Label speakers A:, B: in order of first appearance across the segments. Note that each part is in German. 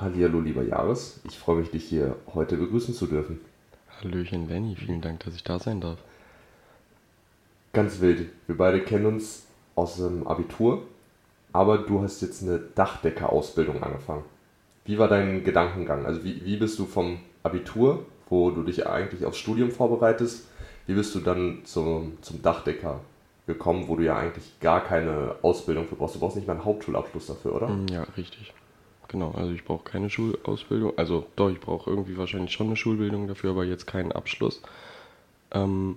A: Hallihallo, lieber Jahres. Ich freue mich, dich hier heute begrüßen zu dürfen.
B: Hallöchen, Lenny. Vielen Dank, dass ich da sein darf.
A: Ganz wild. Wir beide kennen uns aus dem Abitur, aber du hast jetzt eine Dachdecker-Ausbildung angefangen. Wie war dein Gedankengang? Also wie, wie bist du vom Abitur, wo du dich eigentlich aufs Studium vorbereitest, wie bist du dann zum, zum Dachdecker gekommen, wo du ja eigentlich gar keine Ausbildung für brauchst? Du brauchst nicht mal einen Hauptschulabschluss dafür, oder?
B: Mm, Ja, richtig. Genau, also ich brauche keine Schulausbildung. Also doch, ich brauche irgendwie wahrscheinlich schon eine Schulbildung dafür, aber jetzt keinen Abschluss. Ähm,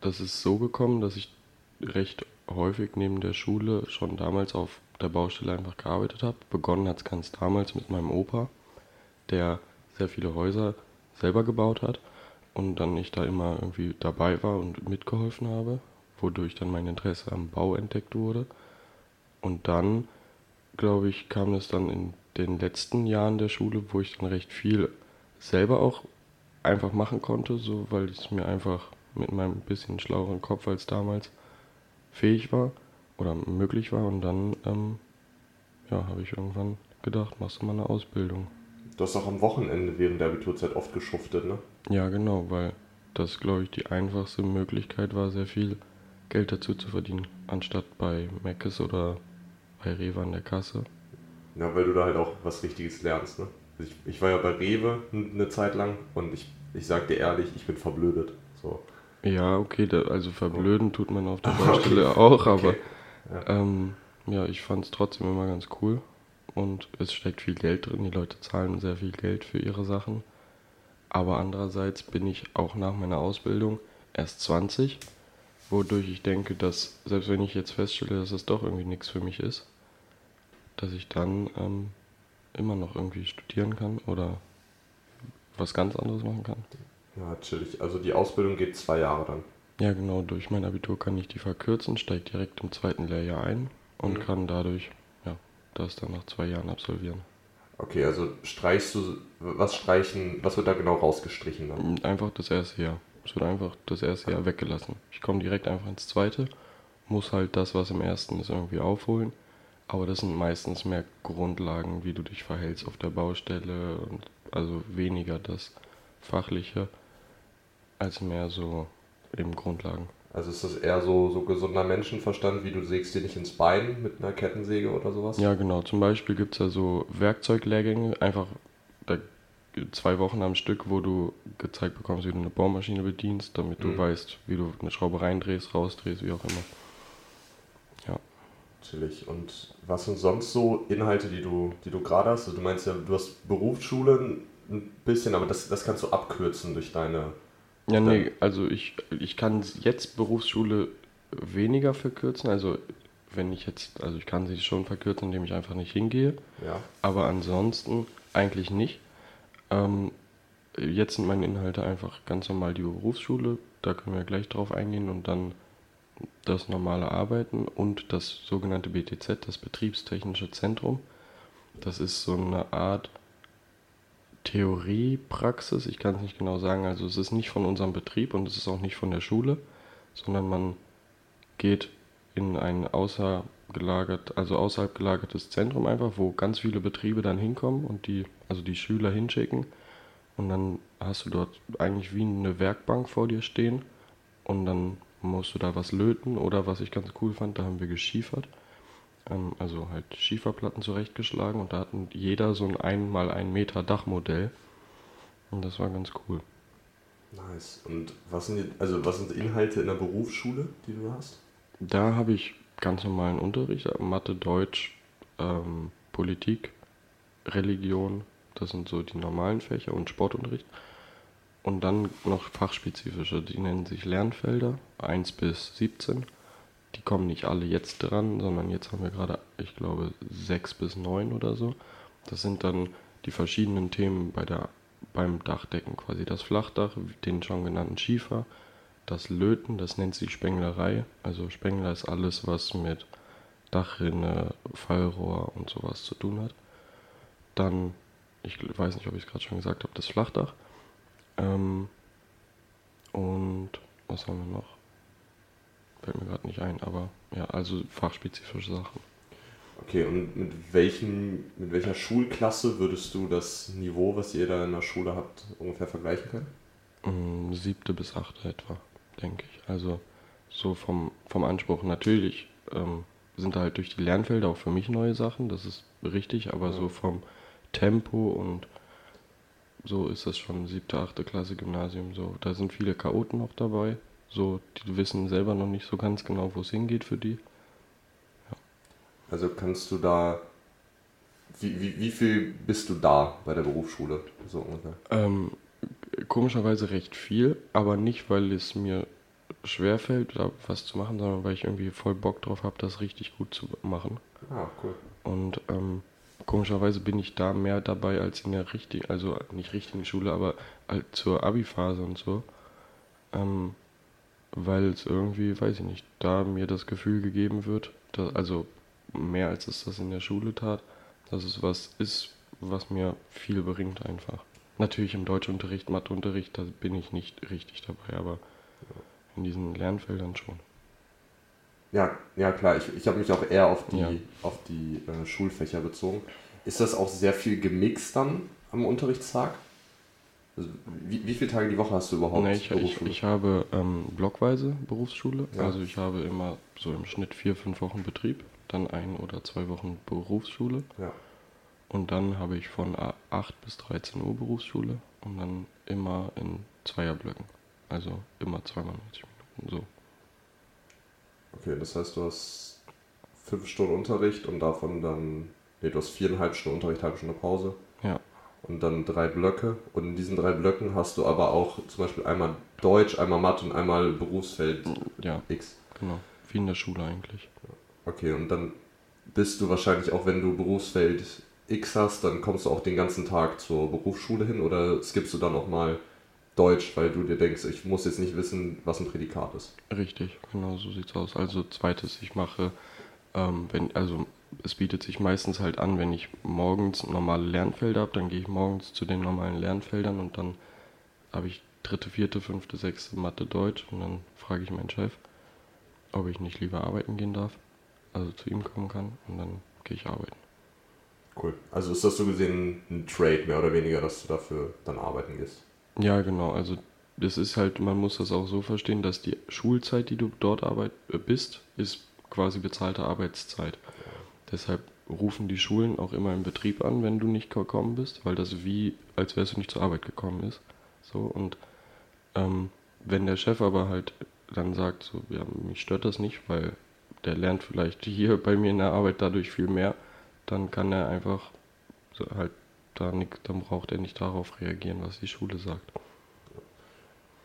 B: das ist so gekommen, dass ich recht häufig neben der Schule schon damals auf der Baustelle einfach gearbeitet habe. Begonnen hat es ganz damals mit meinem Opa, der sehr viele Häuser selber gebaut hat und dann ich da immer irgendwie dabei war und mitgeholfen habe, wodurch dann mein Interesse am Bau entdeckt wurde. Und dann, glaube ich, kam es dann in den letzten Jahren der Schule, wo ich dann recht viel selber auch einfach machen konnte, so weil es mir einfach mit meinem bisschen schlaueren Kopf als damals fähig war oder möglich war. Und dann, ähm, ja, habe ich irgendwann gedacht, machst du mal eine Ausbildung.
A: Du hast auch am Wochenende während der Abiturzeit oft geschuftet, ne?
B: Ja, genau, weil das, glaube ich, die einfachste Möglichkeit war, sehr viel Geld dazu zu verdienen, anstatt bei Mc's oder bei Rewe an der Kasse.
A: Ja, weil du da halt auch was Richtiges lernst, ne? Ich, ich war ja bei Rewe eine Zeit lang und ich, ich sag dir ehrlich, ich bin verblödet. So.
B: Ja, okay, da, also verblöden tut man auf der Baustelle auch, aber
A: Okay. Ja.
B: ähm, ja, ich fand es trotzdem immer ganz cool und es steckt viel Geld drin, die Leute zahlen sehr viel Geld für ihre Sachen. Aber andererseits bin ich auch nach meiner Ausbildung erst 20, wodurch ich denke, dass selbst wenn ich jetzt feststelle, dass es doch irgendwie nichts für mich ist, dass ich dann ähm, immer noch irgendwie studieren kann oder was ganz anderes machen kann.
A: Ja, chillig. Also die Ausbildung geht zwei Jahre dann.
B: Ja, genau, durch mein Abitur kann ich die verkürzen, steige direkt im zweiten Lehrjahr ein und
A: Mhm.
B: kann dadurch ja, das dann nach zwei Jahren absolvieren.
A: Okay, also streichst du, was streichen, was wird da genau rausgestrichen dann?
B: Einfach das erste Jahr. Es wird einfach das erste Jahr weggelassen. Ich komme direkt einfach ins zweite, muss halt das, was im ersten ist, irgendwie aufholen. Aber das sind meistens mehr Grundlagen, wie du dich verhältst auf der Baustelle und also weniger das Fachliche als mehr so eben Grundlagen.
A: Also ist das eher so, so gesunder Menschenverstand, wie du sägst dir nicht ins Bein mit einer Kettensäge oder sowas?
B: Ja, genau. Zum Beispiel gibt es ja so Werkzeuglehrgänge, einfach da, zwei Wochen am Stück, wo du gezeigt bekommst, wie du eine Bohrmaschine bedienst, damit du
A: Mhm.
B: weißt, wie du eine Schraube reindrehst, rausdrehst, wie auch immer.
A: Chillig. Und was sind sonst so Inhalte, die du, die du gerade hast? Also du meinst ja, du hast Berufsschule ein bisschen, aber das, das kannst du abkürzen durch deine.
B: Ja, nee, also ich, ich kann jetzt Berufsschule weniger verkürzen. Also wenn ich jetzt, also ich kann sie schon verkürzen, indem ich einfach nicht hingehe.
A: Ja.
B: Aber ansonsten eigentlich nicht. Ähm, jetzt sind meine Inhalte einfach ganz normal die Berufsschule, da können wir gleich drauf eingehen und dann das normale Arbeiten und das sogenannte BTZ, das Betriebstechnische Zentrum. Das ist so eine Art Theoriepraxis, ich kann es nicht genau sagen, also es ist nicht von unserem Betrieb und es ist auch nicht von der Schule, sondern man geht in ein außergelagert, also außerhalb gelagertes Zentrum einfach, wo ganz viele Betriebe dann hinkommen und die, also die Schüler hinschicken. Und dann hast du dort eigentlich wie eine Werkbank vor dir stehen und dann musst du da was löten oder was ich ganz cool fand, da haben wir geschiefert. Ähm, also halt Schieferplatten zurechtgeschlagen und da hatten jeder so ein 1 mal 1 Meter Dachmodell. Und das war ganz cool.
A: Nice. Und was sind, die, also was sind Inhalte in der Berufsschule, die du hast?
B: Da habe ich ganz normalen Unterricht, Mathe, Deutsch, ähm, Politik, Religion, das sind so die normalen Fächer und Sportunterricht. Und dann noch fachspezifische, die nennen sich Lernfelder, 1 bis 17. Die kommen nicht alle jetzt dran, sondern jetzt haben wir gerade, ich glaube, 6 bis 9 oder so. Das sind dann die verschiedenen Themen bei der, beim Dachdecken, quasi das Flachdach, den schon genannten Schiefer, das Löten, das nennt sich Spenglerei. Also Spengler ist alles, was mit Dachrinne, Fallrohr und sowas zu tun hat. Dann, ich weiß nicht, ob ich es gerade schon gesagt habe, das Flachdach. Ähm, und was haben wir noch? Fällt mir gerade nicht ein, aber ja, also fachspezifische Sachen.
A: Okay, und mit, welchen, mit welcher Schulklasse würdest du das Niveau, was ihr da in der Schule habt, ungefähr vergleichen können?
B: Mm, Siebte bis achte etwa, denke ich. Also so vom, vom Anspruch natürlich ähm, sind da halt durch die Lernfelder auch für mich neue Sachen, das ist richtig, aber
A: Ja.
B: so vom Tempo und so ist das schon siebte, achte Klasse Gymnasium so. Da sind viele Chaoten noch dabei, so die wissen selber noch nicht so ganz genau, wo es hingeht für die.
A: Also kannst du da. Wie, wie, wie viel bist du da bei der Berufsschule? So ungefähr.
B: Ähm, komischerweise recht viel, aber nicht, weil es mir schwerfällt, da was zu machen, sondern weil ich irgendwie voll Bock drauf habe, das richtig gut zu machen.
A: Ah, cool.
B: Und ähm, komischerweise bin ich da mehr dabei als in der richtigen, also nicht richtigen Schule, aber halt zur Abi-Phase und so. Ähm, weil es irgendwie, weiß ich nicht, da mir das Gefühl gegeben wird, dass, also mehr als es das in der Schule tat, dass es was ist, was mir viel bringt einfach. Natürlich im Deutschunterricht, Matheunterricht, da bin ich nicht richtig dabei, aber in diesen Lernfeldern schon.
A: Ja, ja klar, ich, ich habe mich auch eher auf die,
B: Ja.
A: auf die äh, Schulfächer bezogen. Ist das auch sehr viel gemixt dann am Unterrichtstag? Also, wie, wie viele Tage die Woche hast du überhaupt
B: Nee, ich, ich, ich habe ähm, blockweise Berufsschule.
A: Ja.
B: Also ich habe immer so im Schnitt vier, fünf Wochen Betrieb, dann ein oder zwei Wochen Berufsschule
A: ja.
B: und dann habe ich von a- 8 bis 13 Uhr Berufsschule und dann immer in Zweierblöcken. Also immer zweimal 90 Minuten. So.
A: Okay, das heißt, du hast fünf Stunden Unterricht und davon dann, nee, du hast viereinhalb Stunden Unterricht, halbe Stunde Pause
B: Ja,
A: und dann drei Blöcke. Und in diesen drei Blöcken hast du aber auch zum Beispiel einmal Deutsch, einmal Mathe und einmal Berufsfeld
B: ja,
A: X.
B: genau. Wie in der Schule eigentlich.
A: Okay, und dann bist du wahrscheinlich auch, wenn du Berufsfeld X hast, dann kommst du auch den ganzen Tag zur Berufsschule hin oder skippst du dann auch mal Deutsch, weil du dir denkst, ich muss jetzt nicht wissen, was ein Prädikat ist.
B: Richtig, genau so sieht's aus. Also zweites, ich mache, ähm, wenn, also es bietet sich meistens halt an, wenn ich morgens normale Lernfelder habe, dann gehe ich morgens zu den normalen Lernfeldern und dann habe ich dritte, vierte, fünfte, sechste Mathe Deutsch und dann frage ich meinen Chef, ob ich nicht lieber arbeiten gehen darf, also zu ihm kommen kann und dann gehe ich arbeiten.
A: Cool. Also ist das so gesehen ein Trade mehr oder weniger, dass du dafür dann arbeiten gehst?
B: Ja, genau. Also das ist halt, man muss das auch so verstehen, dass die Schulzeit, die du dort arbeit, äh, bist, ist quasi bezahlte Arbeitszeit. Deshalb rufen die Schulen auch immer im Betrieb an, wenn du nicht gekommen bist, weil das wie, als wärst du nicht zur Arbeit gekommen ist. So und ähm, wenn der Chef aber halt dann sagt, so, ja, mich stört das nicht, weil der lernt vielleicht hier bei mir in der Arbeit dadurch viel mehr, dann kann er einfach so halt da nicht, dann braucht er nicht darauf reagieren, was die Schule sagt.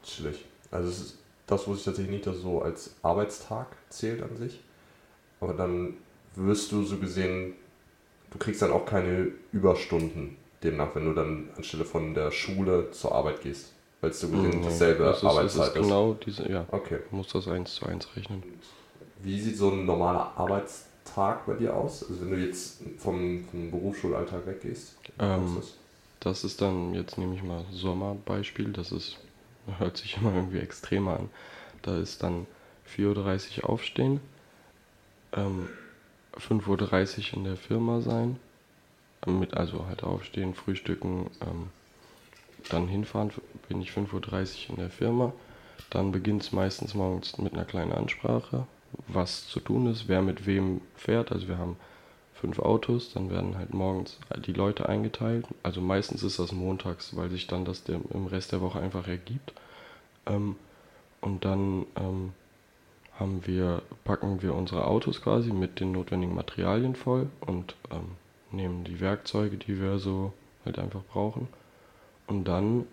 A: Chillig. Also es ist, das wusste ich tatsächlich nicht, dass so als Arbeitstag zählt an sich. Aber dann wirst du so gesehen, du kriegst dann auch keine Überstunden demnach, wenn du dann anstelle von der Schule zur Arbeit gehst. Weil es so gesehen
B: Nee,
A: dasselbe
B: es ist,
A: Arbeitszeit
B: ist. Genau diese, ja,
A: Okay.
B: muss das eins zu eins rechnen.
A: Wie sieht so ein normaler Arbeitstag bei dir aus? Also wenn du jetzt vom, vom Berufsschulalltag weggehst?
B: Ähm,
A: ist
B: Das ist dann, jetzt nehme ich mal Sommerbeispiel, das ist, hört sich immer irgendwie extremer an. Da ist dann 4.30 Uhr aufstehen, ähm, 5.30 Uhr in der Firma sein, ähm, mit, also halt aufstehen, frühstücken, ähm, dann hinfahren, bin ich 5.30 Uhr in der Firma. Dann beginnt es meistens morgens mit einer kleinen Ansprache, was zu tun ist, wer mit wem fährt. Also wir haben fünf Autos, dann werden halt morgens die Leute eingeteilt. Also meistens ist das montags, weil sich dann das im Rest der Woche einfach ergibt. Ähm, und dann ähm, haben wir, packen wir unsere Autos quasi mit den notwendigen Materialien voll und ähm, nehmen die Werkzeuge, die wir so halt einfach brauchen. Und dann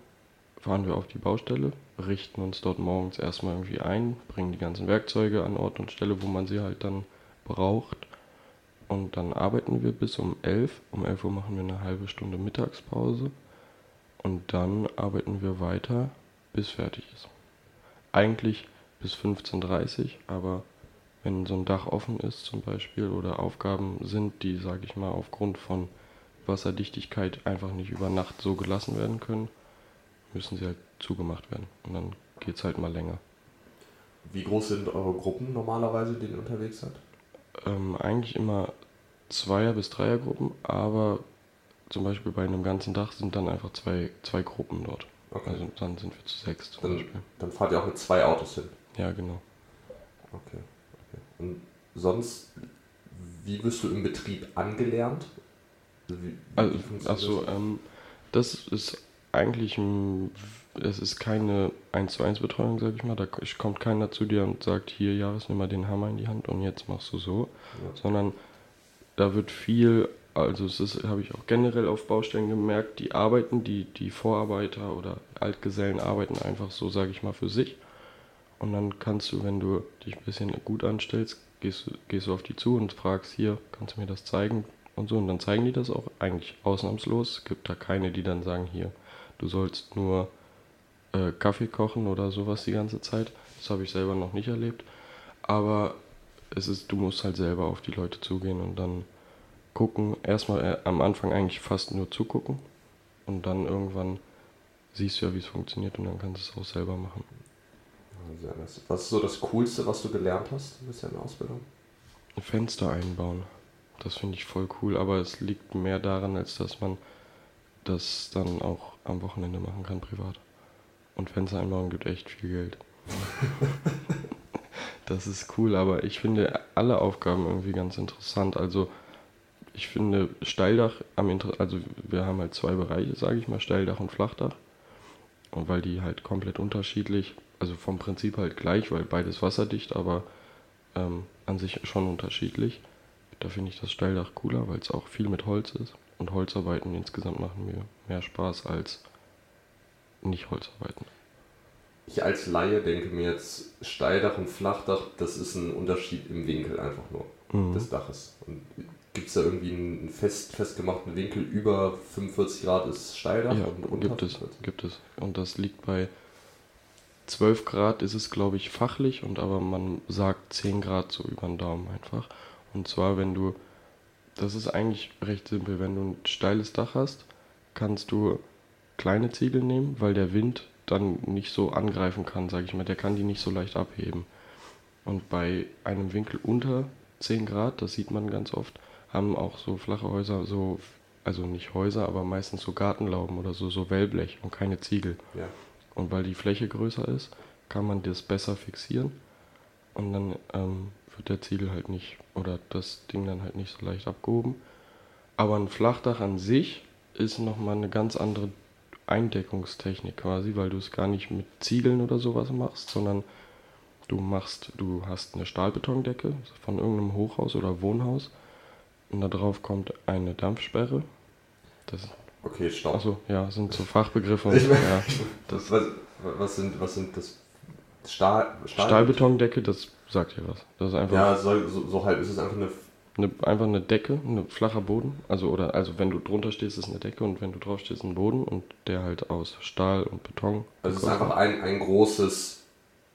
B: fahren wir auf die Baustelle, richten uns dort morgens erstmal irgendwie ein, bringen die ganzen Werkzeuge an Ort und Stelle, wo man sie halt dann braucht. Und dann arbeiten wir bis um 11. Um 11 Uhr machen wir eine halbe Stunde Mittagspause. Und dann arbeiten wir weiter, bis fertig ist. Eigentlich bis 15.30 Uhr, aber wenn so ein Dach offen ist zum Beispiel oder Aufgaben sind, die, sage ich mal, aufgrund von Wasserdichtigkeit einfach nicht über Nacht so gelassen werden können, müssen sie halt zugemacht werden. Und dann geht es halt mal länger.
A: Wie groß sind eure Gruppen normalerweise, die ihr unterwegs seid?
B: Ähm, eigentlich immer Zweier- bis Dreiergruppen, aber zum Beispiel bei einem ganzen Dach sind dann einfach zwei, zwei Gruppen dort.
A: Okay.
B: Also dann sind wir zu sechs zum
A: Dann,
B: Beispiel.
A: dann fahrt ihr auch mit zwei Autos hin.
B: Ja, genau.
A: Okay. okay. Und sonst, wie wirst du im Betrieb angelernt? Also Wie,
B: Also,
A: wie funktioniert
B: achso,
A: das?
B: ähm, das ist eigentlich es ist keine 1 zu 1 Betreuung, sag ich mal. Da kommt keiner zu dir und sagt, hier, Jahres, nimm mal den Hammer in die Hand und jetzt machst du so.
A: Ja.
B: Sondern da wird viel, also es habe ich auch generell auf Baustellen gemerkt, die arbeiten, die, die Vorarbeiter oder Altgesellen arbeiten einfach so, sage ich mal, für sich. Und dann kannst du, wenn du dich ein bisschen gut anstellst, gehst, gehst du auf die zu und fragst, hier, kannst du mir das zeigen und so. Und dann zeigen die das auch eigentlich ausnahmslos. Es gibt da keine, die dann sagen, hier, du sollst nur äh, Kaffee kochen oder sowas die ganze Zeit. Das habe ich selber noch nicht erlebt. Aber es ist, du musst halt selber auf die Leute zugehen und dann gucken. Erstmal äh, am Anfang eigentlich fast nur zugucken. Und dann irgendwann siehst du ja, wie es funktioniert und dann kannst du es auch selber machen.
A: Was ist so das Coolste, was du gelernt hast bisher in der Ausbildung?
B: Fenster einbauen. Das finde ich voll cool, aber es liegt mehr daran, als dass man das dann auch am Wochenende machen kann, privat. Und Fenster einbauen gibt echt viel Geld. das ist cool, aber ich finde alle Aufgaben irgendwie ganz interessant. Also ich finde Steildach am Inter also wir haben halt zwei Bereiche, sage ich mal, Steildach und Flachdach. Und weil die halt komplett unterschiedlich, also vom Prinzip halt gleich, weil beides wasserdicht, aber ähm, an sich schon unterschiedlich. Da finde ich das Steildach cooler, weil es auch viel mit Holz ist. Und Holzarbeiten insgesamt machen mir mehr Spaß als nicht Holzarbeiten.
A: Ich als Laie denke mir jetzt, Steildach und Flachdach, das ist ein Unterschied im Winkel einfach nur
B: Mhm.
A: des Daches. Und gibt es da irgendwie einen fest, festgemachten Winkel über 45 Grad ist Steildach
B: Ja,
A: und unter
B: gibt es,
A: 45?
B: gibt es. Und das liegt bei 12 Grad ist es, glaube ich, fachlich, und aber man sagt 10 Grad so über den Daumen einfach. Und zwar, wenn du, das ist eigentlich recht simpel, wenn du ein steiles Dach hast, kannst du kleine Ziegel nehmen, weil der Wind dann nicht so angreifen kann, sage ich mal, der kann die nicht so leicht abheben. Und bei einem Winkel unter 10 Grad, das sieht man ganz oft, haben auch so flache Häuser so, also nicht Häuser, aber meistens so Gartenlauben oder so, so Wellblech und keine Ziegel.
A: Ja.
B: Und weil die Fläche größer ist, kann man das besser fixieren und dann ähm, wird der Ziegel halt nicht oder das Ding dann halt nicht so leicht abgehoben. Aber ein Flachdach an sich ist nochmal eine ganz andere Eindeckungstechnik quasi, weil du es gar nicht mit Ziegeln oder sowas machst, sondern du machst, du hast eine Stahlbetondecke von irgendeinem Hochhaus oder Wohnhaus und da drauf kommt eine Dampfsperre. Das
A: Okay, stopp.
B: Achso, ja, sind so Fachbegriffe.
A: Ich mein-
B: ja.
A: Das, was, was, sind, was sind das? Stahl, Stahl
B: Stahlbetondecke, das sagt ja was. Das ist einfach,
A: Ja, so, so, so halb ist es einfach eine.
B: eine, einfach eine Decke, ein flacher Boden. Also, oder, also wenn du drunter stehst, ist eine Decke und wenn du drauf stehst, ein Boden und der halt aus Stahl und Beton.
A: Also es ist einfach ein, ein großes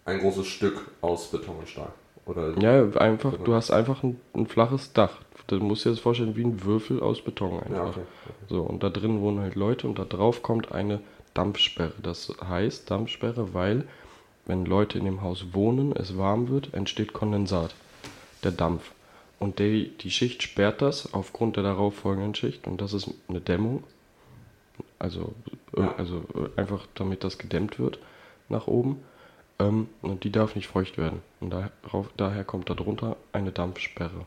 A: ein großes Stück aus Beton und Stahl. Oder
B: Ja, einfach, du hast einfach ein, ein flaches Dach. Du musst dir das vorstellen wie ein Würfel aus Beton einfach.
A: Ja, okay.
B: So, und da drin wohnen halt Leute und da drauf kommt eine Dampfsperre. Das heißt Dampfsperre, weil, wenn Leute in dem Haus wohnen, es warm wird, entsteht Kondensat, der Dampf. Und die, die Schicht sperrt das aufgrund der darauffolgenden Schicht und das ist eine Dämmung. Also, äh,
A: Ja.
B: also äh, einfach damit das gedämmt wird nach oben. Ähm, und die darf nicht feucht werden. Und darauf, daher kommt darunter eine Dampfsperre.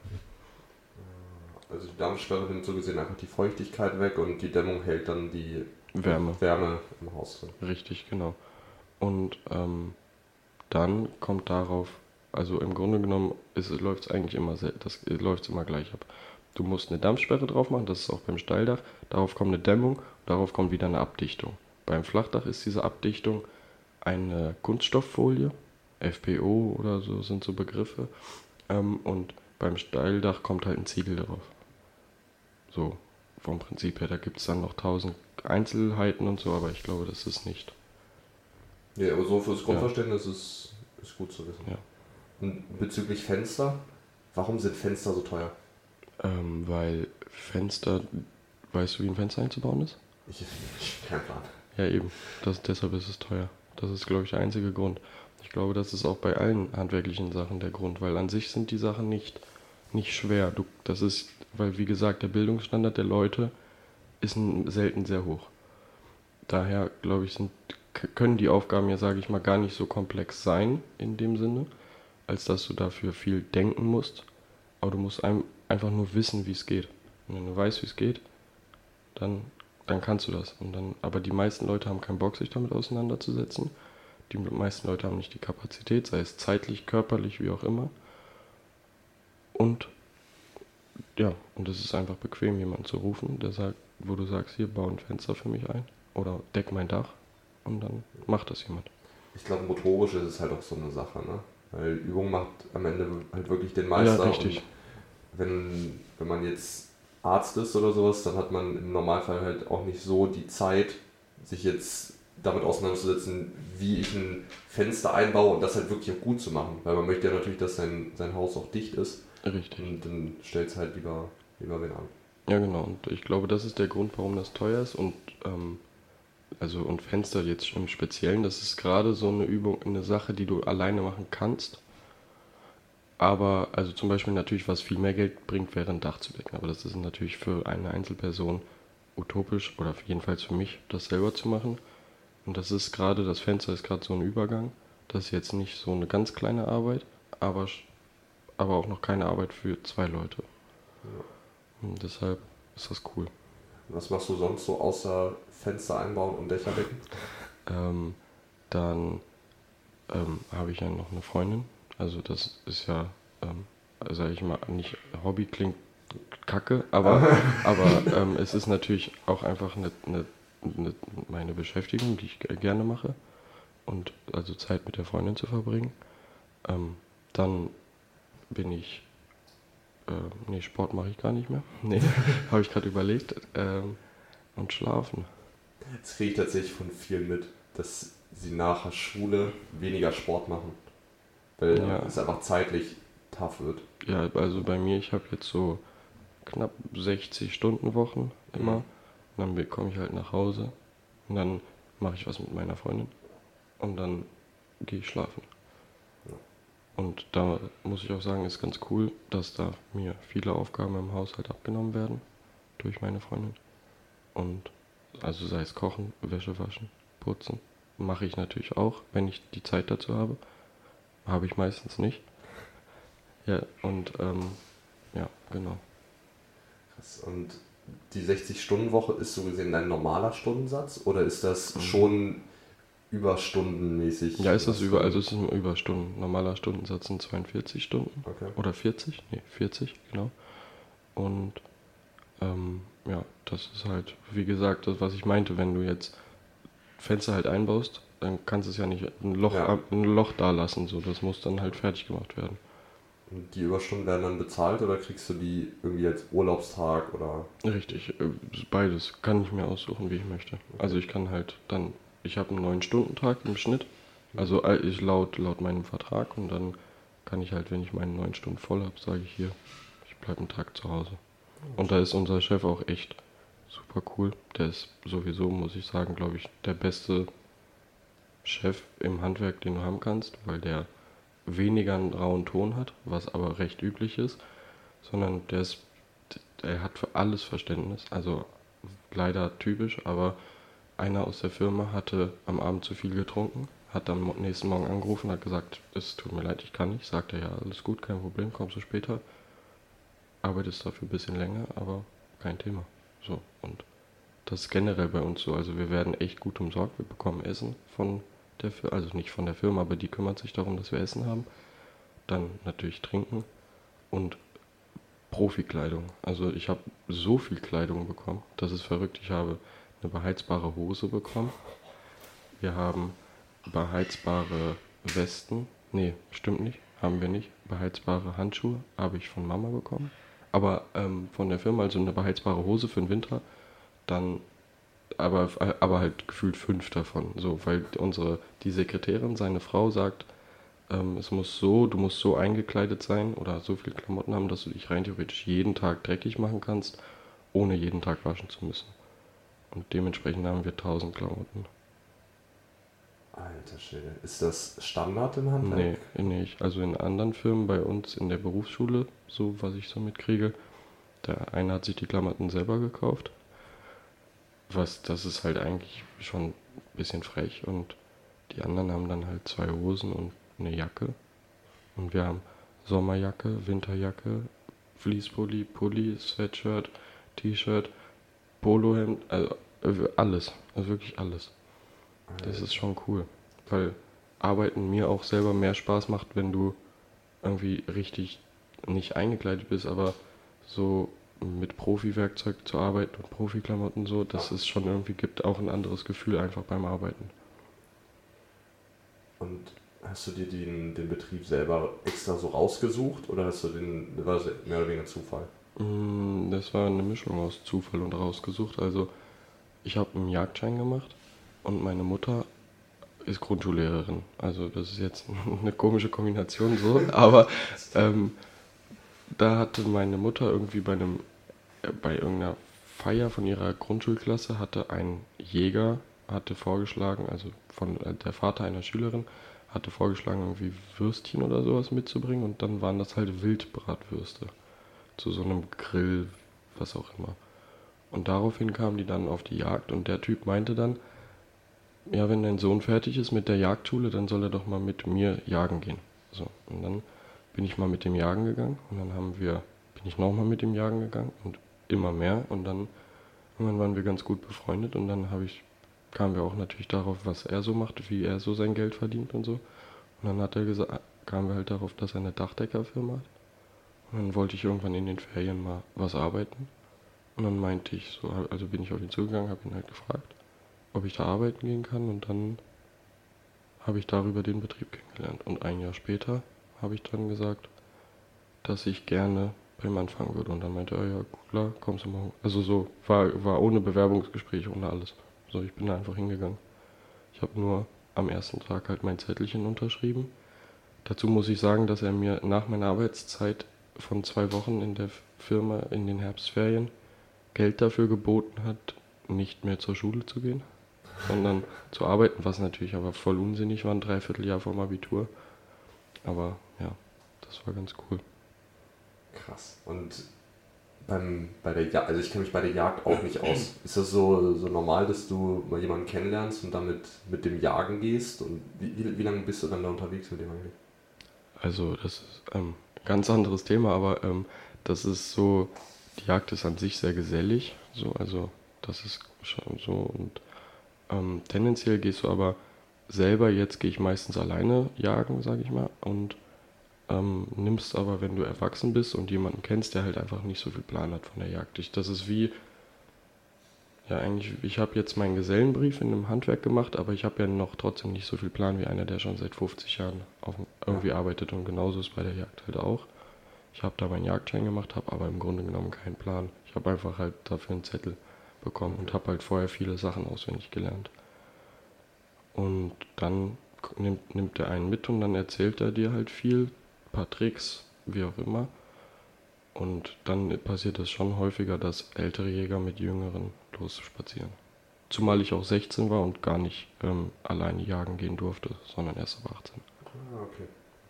A: Also die Dampfsperre nimmt so gesehen einfach die Feuchtigkeit weg und die Dämmung hält dann die
B: Wärme.
A: Wärme im Haus drin.
B: Richtig, genau. Und ähm, dann kommt darauf, also im Grunde genommen läuft es eigentlich immer, das läuft immer gleich ab. Du musst eine Dampfsperre drauf machen, das ist auch beim Steildach. Darauf kommt eine Dämmung, darauf kommt wieder eine Abdichtung. Beim Flachdach ist diese Abdichtung eine Kunststofffolie, FPO oder so sind so Begriffe. Ähm, und beim Steildach kommt halt ein Ziegel drauf. So, vom Prinzip her. Da gibt es dann noch tausend Einzelheiten und so, aber ich glaube, das ist nicht.
A: Ja, aber so fürs Grundverständnis ist, ist gut zu wissen.
B: Ja.
A: Und bezüglich Fenster, warum sind Fenster so teuer?
B: Ähm, weil Fenster, weißt du, wie ein Fenster einzubauen ist?
A: Ich, ich kein Plan.
B: Ja, eben. Das, deshalb ist es teuer. Das ist, glaube ich, der einzige Grund. Ich glaube, das ist auch bei allen handwerklichen Sachen der Grund, weil an sich sind die Sachen nicht nicht schwer. Du, das ist, weil wie gesagt, der Bildungsstandard der Leute ist selten sehr hoch. Daher, glaube ich, sind, können die Aufgaben ja, sage ich mal, gar nicht so komplex sein in dem Sinne, als dass du dafür viel denken musst. Aber du musst ein, einfach nur wissen, wie es geht. Und wenn du weißt, wie es geht, dann, dann kannst du das. Und dann, aber die meisten Leute haben keinen Bock, sich damit auseinanderzusetzen. Die meisten Leute haben nicht die Kapazität, sei es zeitlich, körperlich, wie auch immer. Und ja, und es ist einfach bequem, jemanden zu rufen, der sagt, wo du sagst, hier, bau ein Fenster für mich ein oder deck mein Dach und dann macht das jemand.
A: Ich glaube, motorisch ist es halt auch so eine Sache, ne? Weil Übung macht am Ende halt wirklich den Meister.
B: Ja, richtig.
A: wenn, wenn man jetzt Arzt ist oder sowas, dann hat man im Normalfall halt auch nicht so die Zeit, sich jetzt damit auseinanderzusetzen, wie ich ein Fenster einbaue und das halt wirklich auch gut zu machen. Weil man möchte ja natürlich, dass sein, sein Haus auch dicht ist.
B: Richtig.
A: Und dann stellt es halt lieber, lieber wen an.
B: Ja, genau. Und ich glaube, das ist der Grund, warum das teuer ist. Und ähm, also und Fenster jetzt im Speziellen, das ist gerade so eine Übung, eine Sache, die du alleine machen kannst. Aber, also zum Beispiel natürlich, was viel mehr Geld bringt, wäre ein Dach zu decken. Aber das ist natürlich für eine Einzelperson utopisch oder jedenfalls für mich, das selber zu machen. Und das ist gerade, das Fenster ist gerade so ein Übergang. Das ist jetzt nicht so eine ganz kleine Arbeit, aber, aber auch noch keine Arbeit für zwei Leute. Ja. Und deshalb ist das cool.
A: Was machst du sonst so außer Fenster einbauen und Dächer decken?
B: Ähm, dann ähm, habe ich ja noch eine Freundin. Also das ist ja, ähm, sage ich mal, nicht Hobby klingt kacke, aber, aber ähm, es ist natürlich auch einfach eine, eine, eine, meine Beschäftigung, die ich gerne mache. Und also Zeit mit der Freundin zu verbringen. Ähm, dann bin ich äh, nee, Sport mache ich gar nicht mehr. Nee, habe ich gerade überlegt. Ähm, und schlafen.
A: Das kriege ich tatsächlich von vielen mit, dass sie nach der Schule weniger Sport machen. Weil ja. es einfach zeitlich tough wird.
B: Ja, also bei mir, ich habe jetzt so knapp 60 Stunden Wochen immer. Mhm. Und dann komme ich halt nach Hause und dann mache ich was mit meiner Freundin und dann gehe ich schlafen. Und da muss ich auch sagen, ist ganz cool, dass da mir viele Aufgaben im Haushalt abgenommen werden durch meine Freundin. Und also sei es kochen, Wäsche waschen, putzen, mache ich natürlich auch, wenn ich die Zeit dazu habe. Habe ich meistens nicht. Ja, und ähm, ja, genau.
A: Krass. Und die 60-Stunden-Woche ist so gesehen dein normaler Stundensatz oder ist das mhm. schon überstundenmäßig.
B: Ja, ist das über, also es ist ein Überstunden. Normaler Stundensatz sind 42 Stunden. Okay. Oder 40? Nee, 40, genau. Und ähm, ja, das ist halt, wie gesagt, das, was ich meinte, wenn du jetzt Fenster halt einbaust, dann kannst du es ja nicht ein Loch, ja. ein Loch da lassen. So, das muss dann halt fertig gemacht werden.
A: Und die Überstunden werden dann bezahlt oder kriegst du die irgendwie als Urlaubstag oder?
B: Richtig, äh, beides. Kann ich mir aussuchen, wie ich möchte. Also ich kann halt dann ich habe einen 9-Stunden-Tag im Schnitt. Also äh, ich laut, laut meinem Vertrag und dann kann ich halt, wenn ich meine 9 Stunden voll habe, sage ich hier, ich bleibe einen Tag zu Hause. Und da ist unser Chef auch echt super cool. Der ist sowieso, muss ich sagen, glaube ich, der beste Chef im Handwerk, den du haben kannst, weil der weniger einen rauen Ton hat, was aber recht üblich ist, sondern der ist, der hat für alles Verständnis. Also leider typisch, aber einer aus der Firma hatte am Abend zu viel getrunken, hat am nächsten Morgen angerufen, hat gesagt, es tut mir leid, ich kann nicht. Sagte er, ja, alles gut, kein Problem, kommst du später. Arbeitest dafür ein bisschen länger, aber kein Thema. So, und das ist generell bei uns so. Also wir werden echt gut umsorgt, wir bekommen Essen von der Firma, also nicht von der Firma, aber die kümmert sich darum, dass wir Essen haben. Dann natürlich trinken und Profikleidung. Also ich habe so viel Kleidung bekommen, das ist verrückt. Ich habe eine beheizbare Hose bekommen. Wir haben beheizbare Westen. Nee, stimmt nicht. Haben wir nicht. Beheizbare Handschuhe habe ich von Mama bekommen. Aber ähm, von der Firma, also eine beheizbare Hose für den Winter. Dann aber, aber halt gefühlt fünf davon. So, weil unsere, die Sekretärin, seine Frau sagt, ähm, es muss so, du musst so eingekleidet sein oder so viel Klamotten haben, dass du dich rein theoretisch jeden Tag dreckig machen kannst, ohne jeden Tag waschen zu müssen. Und dementsprechend haben wir 1000 Klamotten.
A: Alter Schwede. Ist das Standard im Handwerk?
B: Nee, nicht. Also in anderen Firmen bei uns in der Berufsschule, so was ich so mitkriege, der eine hat sich die Klamotten selber gekauft. Was, das ist halt eigentlich schon ein bisschen frech und die anderen haben dann halt zwei Hosen und eine Jacke. Und wir haben Sommerjacke, Winterjacke, Fließpulli, Pulli, Sweatshirt, T-Shirt, Polohemd, also äh, alles, also wirklich alles. Das ist schon cool, weil Arbeiten mir auch selber mehr Spaß macht, wenn du irgendwie richtig nicht eingekleidet bist, aber so mit Profi-Werkzeug zu arbeiten und Profiklamotten so, das ist schon irgendwie gibt auch ein anderes Gefühl einfach beim Arbeiten.
A: Und hast du dir den, den Betrieb selber extra so rausgesucht oder hast du den, war das mehr oder weniger Zufall?
B: Mm, Das war eine Mischung aus Zufall und rausgesucht. Also ich habe einen Jagdschein gemacht und meine Mutter ist Grundschullehrerin. Also das ist jetzt eine komische Kombination so, aber ähm, da hatte meine Mutter irgendwie bei einem äh, bei irgendeiner Feier von ihrer Grundschulklasse hatte ein Jäger hatte vorgeschlagen, also von äh, der Vater einer Schülerin hatte vorgeschlagen irgendwie Würstchen oder sowas mitzubringen und dann waren das halt Wildbratwürste zu so einem Grill, was auch immer. Und daraufhin kamen die dann auf die Jagd und der Typ meinte dann, ja, wenn dein Sohn fertig ist mit der Jagdschule, dann soll er doch mal mit mir jagen gehen. So, und dann bin ich mal mit dem Jagen gegangen und dann haben wir, bin ich nochmal mit dem Jagen gegangen und immer mehr und dann irgendwann waren wir ganz gut befreundet und dann habe ich, kamen wir auch natürlich darauf, was er so macht, wie er so sein Geld verdient und so. Und dann hat er gesagt, kamen wir halt darauf, dass er eine Dachdeckerfirma hat. Und dann wollte ich irgendwann in den Ferien mal was arbeiten. Und dann meinte ich so, also bin ich auf ihn zugegangen, habe ihn halt gefragt, ob ich da arbeiten gehen kann. Und dann habe ich darüber den Betrieb kennengelernt. Und ein Jahr später habe ich dann gesagt, dass ich gerne bei ihm anfangen würde. Und dann meinte er, ja klar, kommst du mal. Also so, war, war ohne Bewerbungsgespräch, ohne alles. So, ich bin da einfach hingegangen. Ich habe nur am ersten Tag halt mein Zettelchen unterschrieben. Dazu muss ich sagen, dass er mir nach meiner Arbeitszeit von zwei Wochen in der Firma in den Herbstferien Geld dafür geboten hat, nicht mehr zur Schule zu gehen, sondern zu arbeiten, was natürlich aber voll unsinnig war, ein Dreivierteljahr vom Abitur. Aber ja, das war ganz cool.
A: Krass. Und beim, bei der Jagd, also ich kenne mich bei der Jagd auch nicht aus. Ist das so, so normal, dass du mal jemanden kennenlernst und damit mit dem Jagen gehst? Und wie, wie, lange bist du dann da unterwegs mit dem eigentlich?
B: Also das ist ähm, ein ganz anderes Thema, aber ähm, das ist so, die Jagd ist an sich sehr gesellig, so, also das ist schon so und ähm, tendenziell gehst du aber selber, jetzt gehe ich meistens alleine jagen, sage ich mal, und ähm, nimmst aber, wenn du erwachsen bist und jemanden kennst, der halt einfach nicht so viel Plan hat von der Jagd. Ich, das ist wie, ja eigentlich, ich habe jetzt meinen Gesellenbrief in einem Handwerk gemacht, aber ich habe ja noch trotzdem nicht so viel Plan wie einer, der schon seit 50 Jahren auf, irgendwie arbeitet und genauso ist bei der Jagd halt auch. Ich habe da meinen Jagdschein gemacht, habe aber im Grunde genommen keinen Plan. Ich habe einfach halt dafür einen Zettel bekommen und habe halt vorher viele Sachen auswendig gelernt. Und dann nimmt, nimmt er einen mit und dann erzählt er dir halt viel, ein paar Tricks, wie auch immer. Und dann passiert es schon häufiger, dass ältere Jäger mit jüngeren losspazieren. Zumal ich auch 16 war und gar nicht ähm, alleine jagen gehen durfte, sondern erst ab 18.
A: Ah, okay.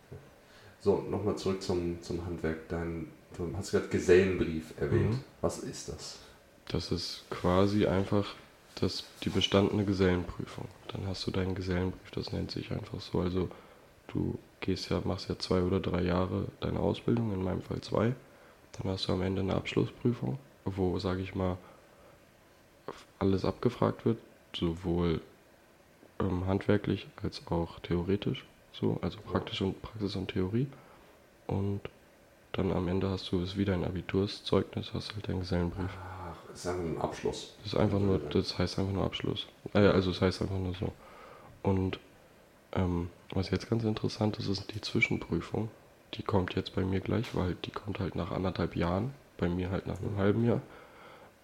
A: okay. So, nochmal zurück zum, zum Handwerk. Dein, du hast gerade Gesellenbrief erwähnt.
B: Mhm.
A: Was ist das?
B: Das ist quasi einfach das, die bestandene Gesellenprüfung. Dann hast du deinen Gesellenbrief, das nennt sich einfach so. Also du gehst ja, machst ja zwei oder drei Jahre deine Ausbildung, in meinem Fall zwei. Dann hast du am Ende eine Abschlussprüfung, wo, sage ich mal, alles abgefragt wird, sowohl ähm, handwerklich als auch theoretisch. So, also praktisch und Praxis und Theorie. Und dann am Ende hast du es wieder ein Abiturszeugnis, hast halt deinen Gesellenbrief.
A: Das ist einfach ein Abschluss.
B: Das ist einfach nur, das heißt einfach nur Abschluss. Äh, also es heißt einfach nur so. Und ähm, was jetzt ganz interessant ist, ist die Zwischenprüfung. Die kommt jetzt bei mir gleich, weil die kommt halt nach anderthalb Jahren, bei mir halt nach einem halben Jahr.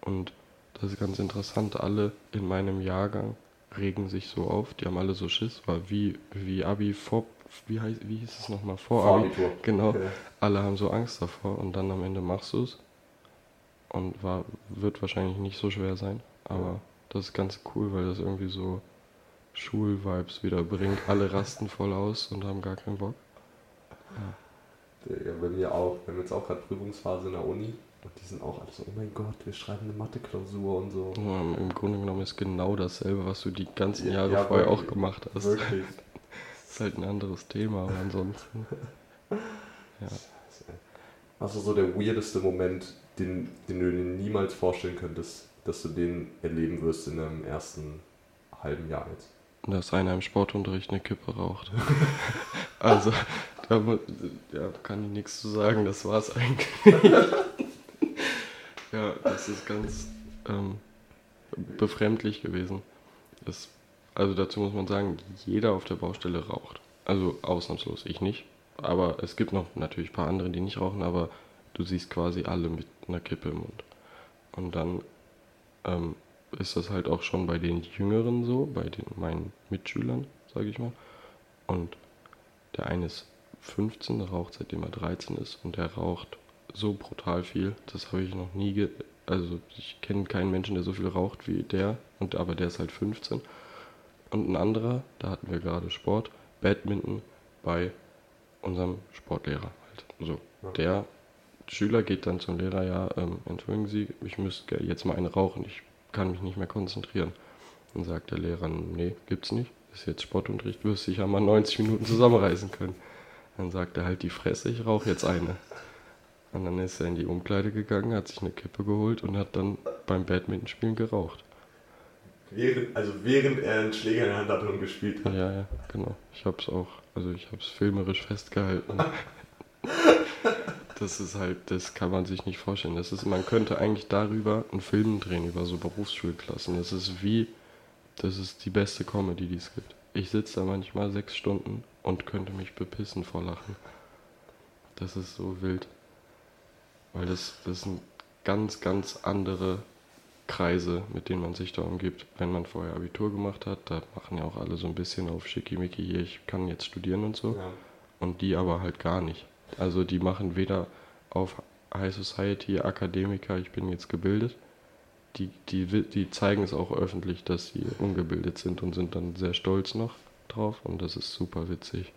B: Und das ist ganz interessant. Alle in meinem Jahrgang regen sich so auf, die haben alle so Schiss, weil wie, wie Abi vor, wie, heißt, wie hieß es nochmal, vor Abi,
A: Vorabitur.
B: genau,
A: Ja.
B: alle haben so Angst davor und dann am Ende machst du es und war, wird wahrscheinlich nicht so schwer sein, aber das ist ganz cool, weil das irgendwie so Schulvibes wieder bringt. Alle rasten voll aus und haben gar keinen Bock.
A: Ja, bei mir auch. Wir haben jetzt auch gerade Prüfungsphase in der Uni und die sind auch alle so, oh mein Gott, wir schreiben eine Mathe-Klausur und so.
B: Ja, Im Grunde genommen ist genau dasselbe, was du die ganzen
A: Ja,
B: Jahre
A: ja,
B: vorher
A: wirklich.
B: auch gemacht hast.
A: Wirklich.
B: Das ist halt ein anderes Thema, aber ansonsten. Ja.
A: Was war so der weirdeste Moment, den, den du dir niemals vorstellen könntest, dass du den erleben wirst in deinem ersten halben Jahr jetzt?
B: dass einer im Sportunterricht eine Kippe raucht. also, da ja, kann ich nichts zu sagen, das war's eigentlich. ja, das ist ganz ähm, befremdlich gewesen. Das, also dazu muss man sagen, jeder auf der Baustelle raucht. Also ausnahmslos, ich nicht. Aber es gibt noch natürlich ein paar andere, die nicht rauchen, aber du siehst quasi alle mit einer Kippe im Mund. Und dann ähm, ist das halt auch schon bei den Jüngeren so, bei den meinen Mitschülern, sage ich mal. Und der eine ist 15, raucht seitdem er 13 ist und der raucht so brutal viel. Das habe ich noch nie, ge also ich kenne keinen Menschen, der so viel raucht wie der, und aber der ist halt 15. Und ein anderer, da hatten wir gerade Sport, Badminton bei unserem Sportlehrer halt. So, der Schüler geht dann zum Lehrer, ja, ähm, entschuldigen Sie, ich müsste jetzt mal eine rauchen, ich kann mich nicht mehr konzentrieren. Dann sagt der Lehrer, nee, gibt's nicht, ist jetzt Sportunterricht, wirst dich ja mal 90 Minuten zusammenreißen können. Dann sagt er halt die Fresse, ich rauche jetzt eine. Und dann ist er in die Umkleide gegangen, hat sich eine Kippe geholt und hat dann beim Badmintonspielen geraucht.
A: Während, also während er einen Schläger in der Hand hatte und gespielt hat.
B: Ja, ja, genau. Ich hab's auch, also ich hab's filmerisch festgehalten. Das ist halt, das kann man sich nicht vorstellen. Das ist, man könnte eigentlich darüber einen Film drehen, über so Berufsschulklassen. Das ist wie, das ist die beste Comedy, die es gibt. Ich sitze da manchmal sechs Stunden und könnte mich bepissen vor Lachen. Das ist so wild. Weil das, das sind ganz, ganz andere Kreise, mit denen man sich da umgibt. Wenn man vorher Abitur gemacht hat, da machen ja auch alle so ein bisschen auf Schickimicki hier, ich kann jetzt studieren und so.
A: Ja.
B: Und die aber halt gar nicht. Also die machen weder auf High Society, Akademiker, ich bin jetzt gebildet. Die, die, die zeigen es auch öffentlich, dass sie ungebildet sind und sind dann sehr stolz noch drauf und das ist super witzig.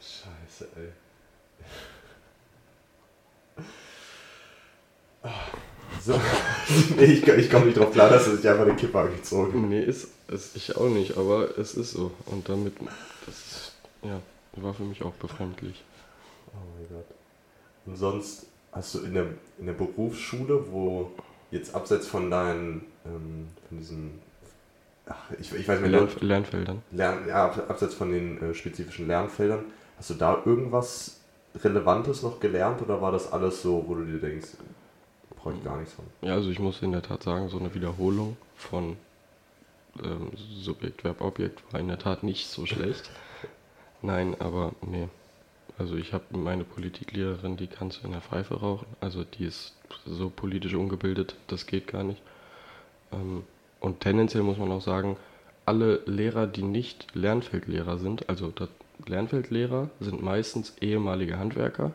A: Scheiße, ey. So. nee, ich, ich komme nicht drauf klar, dass er sich einfach eine Kippe angezogen
B: Nee, ist, ist ich auch nicht, aber es ist so. Und damit, das ist, ja, war für mich auch befremdlich.
A: Oh mein Gott. Und sonst hast du in der, in der Berufsschule, wo jetzt abseits von deinen, ähm, von diesen, ach, ich, ich weiß nicht mehr,
B: Lern, Lernfeldern.
A: Lern, ja, ab- abseits von den äh, spezifischen Lernfeldern, hast du da irgendwas Relevantes noch gelernt oder war das alles so, wo du dir denkst, brauche ich gar nichts von?
B: Ja, also ich muss in der Tat sagen, so eine Wiederholung von ähm, Subjekt, Verb, Objekt war in der Tat nicht so schlecht. Nein, aber nee. Also ich habe meine Politiklehrerin, die kannst du in der Pfeife rauchen. Also die ist so politisch ungebildet, das geht gar nicht. Ähm, und tendenziell muss man auch sagen, alle Lehrer, die nicht Lernfeldlehrer sind, also Lernfeldlehrer sind meistens ehemalige Handwerker,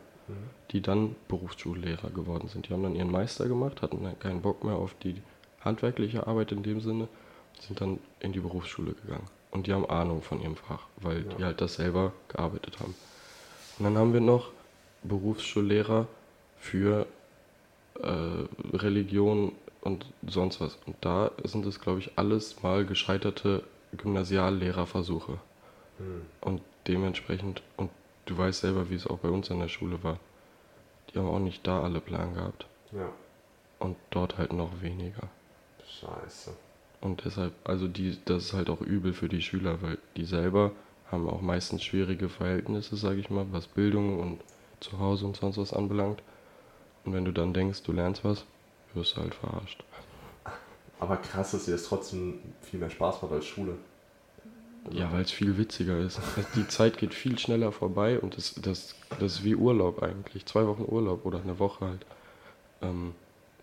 B: die dann Berufsschullehrer geworden sind. Die haben dann ihren Meister gemacht, hatten dann keinen Bock mehr auf die handwerkliche Arbeit in dem Sinne, sind dann in die Berufsschule gegangen. Und die haben Ahnung von ihrem Fach, weil die
A: Ja.
B: halt das selber gearbeitet haben. Und dann haben wir noch Berufsschullehrer für äh, Religion und sonst was. Und da sind es, glaube ich, alles mal gescheiterte Gymnasiallehrerversuche.
A: Hm.
B: Und dementsprechend, und du weißt selber, wie es auch bei uns an der Schule war, die haben auch nicht da alle Plan gehabt.
A: Ja,
B: Und dort halt noch weniger.
A: scheiße.
B: Und deshalb, also die, das ist halt auch übel für die Schüler, weil die selber haben auch meistens schwierige Verhältnisse, sage ich mal, was Bildung und zu Hause und sonst was anbelangt. Und wenn du dann denkst, du lernst was, wirst du halt verarscht.
A: Aber krass, dass dir das trotzdem viel mehr Spaß macht als Schule.
B: Ja, weil es viel witziger ist. Die Zeit geht viel schneller vorbei und das, das, das ist wie Urlaub eigentlich. Zwei Wochen Urlaub oder eine Woche halt. Ähm,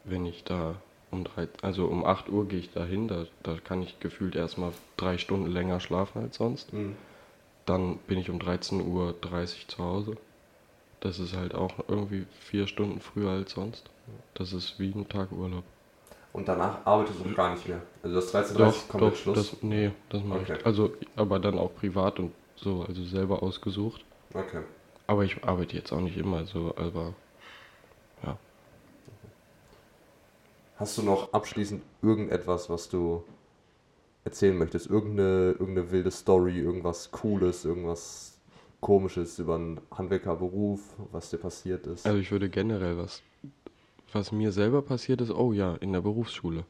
B: wenn ich da um drei, also um 8 Uhr gehe ich da hin, da, da kann ich gefühlt erstmal drei Stunden länger schlafen als sonst.
A: Hm.
B: Dann bin ich um 13.30 Uhr zu Hause. Das ist halt auch irgendwie vier Stunden früher als sonst. Das ist wie ein Tag Urlaub.
A: Und danach arbeitest du gar nicht mehr. Also das 13.30 Uhr kommt
B: doch,
A: Schluss.
B: Das, nee, das mache
A: Okay.
B: ich. Also, aber dann auch privat und so, also selber ausgesucht.
A: Okay.
B: Aber ich arbeite jetzt auch nicht immer so, aber
A: Hast du noch abschließend irgendetwas, was du erzählen möchtest? Irgendeine, irgendeine wilde Story, irgendwas Cooles, irgendwas Komisches über einen Handwerkerberuf, was dir passiert ist?
B: Also ich würde generell was, was mir selber passiert ist, oh ja, in der Berufsschule.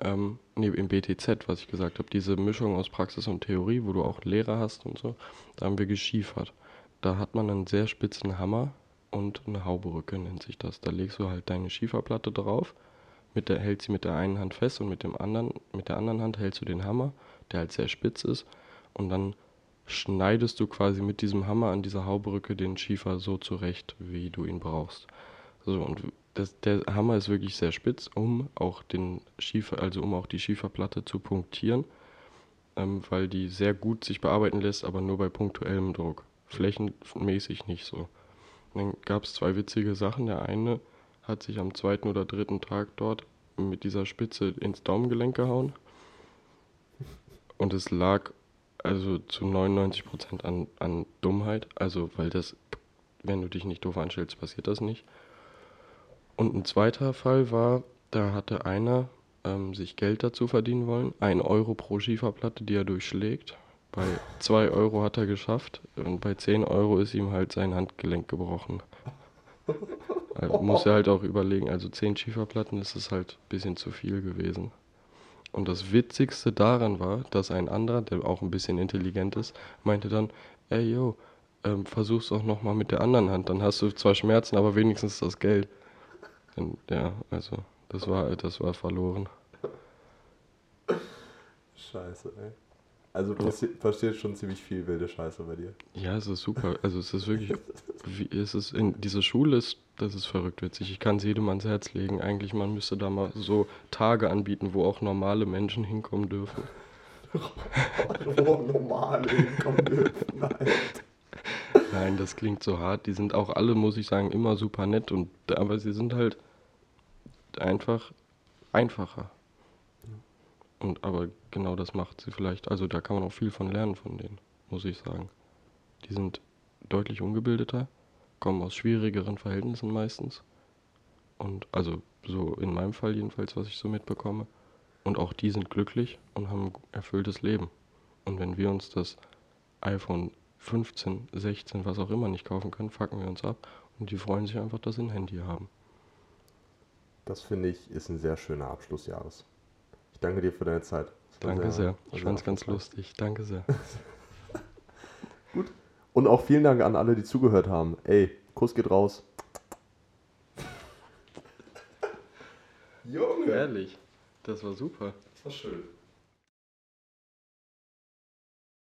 B: Ähm, nee, im BTZ, was ich gesagt habe, diese Mischung aus Praxis und Theorie, wo du auch Lehrer hast und so, da haben wir geschiefert. Da hat man einen sehr spitzen Hammer und eine Hauberücke nennt sich das. Da legst du halt deine Schieferplatte drauf, mit der, hältst sie mit der einen Hand fest und mit, dem anderen, mit der anderen Hand hältst du den Hammer, der halt sehr spitz ist, und dann schneidest du quasi mit diesem Hammer an dieser Hauberücke den Schiefer so zurecht, wie du ihn brauchst. So, und das, der Hammer ist wirklich sehr spitz, um auch den Schiefer, also um auch die Schieferplatte zu punktieren, ähm, weil die sehr gut sich bearbeiten lässt, aber nur bei punktuellem Druck. Flächenmäßig nicht so. Und dann gab es zwei witzige Sachen. Der eine hat sich am zweiten oder dritten Tag dort mit dieser Spitze ins Daumengelenk gehauen. Und es lag also zu 99% an, an Dummheit. Also, weil das, wenn du dich nicht doof anstellst, passiert das nicht. Und ein zweiter Fall war, da hatte einer ähm, sich Geld dazu verdienen wollen. Ein Euro pro Schieferplatte, die er durchschlägt. Bei 2 Euro hat er geschafft und bei 10 Euro ist ihm halt sein Handgelenk gebrochen. Also muss er halt auch überlegen, also 10 Schieferplatten ist es halt ein bisschen zu viel gewesen. Und das Witzigste daran war, dass ein anderer, der auch ein bisschen intelligent ist, meinte dann, ey yo, ähm, versuch's doch nochmal mit der anderen Hand, dann hast du zwar Schmerzen, aber wenigstens das Geld. Und, ja, also das war, das war verloren.
A: Scheiße, ey. Also passi passiert schon ziemlich viel wilde Scheiße bei dir.
B: Ja, es ist super. Also es ist wirklich, wie, es ist in diese Schule ist, das ist verrückt witzig. Ich kann es jedem ans Herz legen. Eigentlich, man müsste da mal so Tage anbieten, wo auch normale Menschen hinkommen dürfen.
A: Wo normal hinkommen dürfen. Nein.
B: Nein, das klingt so hart. Die sind auch alle, muss ich sagen, immer super nett und aber sie sind halt einfach einfacher. Und aber genau das macht sie vielleicht. Also da kann man auch viel von lernen von denen, muss ich sagen. Die sind deutlich ungebildeter, kommen aus schwierigeren Verhältnissen meistens. Und also so in meinem Fall jedenfalls, was ich so mitbekomme. Und auch die sind glücklich und haben ein erfülltes Leben. Und wenn wir uns das iPhone 15, 16, was auch immer nicht kaufen können, fucken wir uns ab. Und die freuen sich einfach, dass sie ein Handy haben.
A: Das finde ich ist ein sehr schöner Abschluss Jahres. Ich danke dir für deine Zeit.
B: Danke sehr.
A: war
B: Ich fand es ganz lustig. Danke sehr.
A: Und auch vielen Dank an alle, die zugehört haben. Ey, Kuss geht raus. Junge,
B: Ehrlich, das war super.
A: das war schön.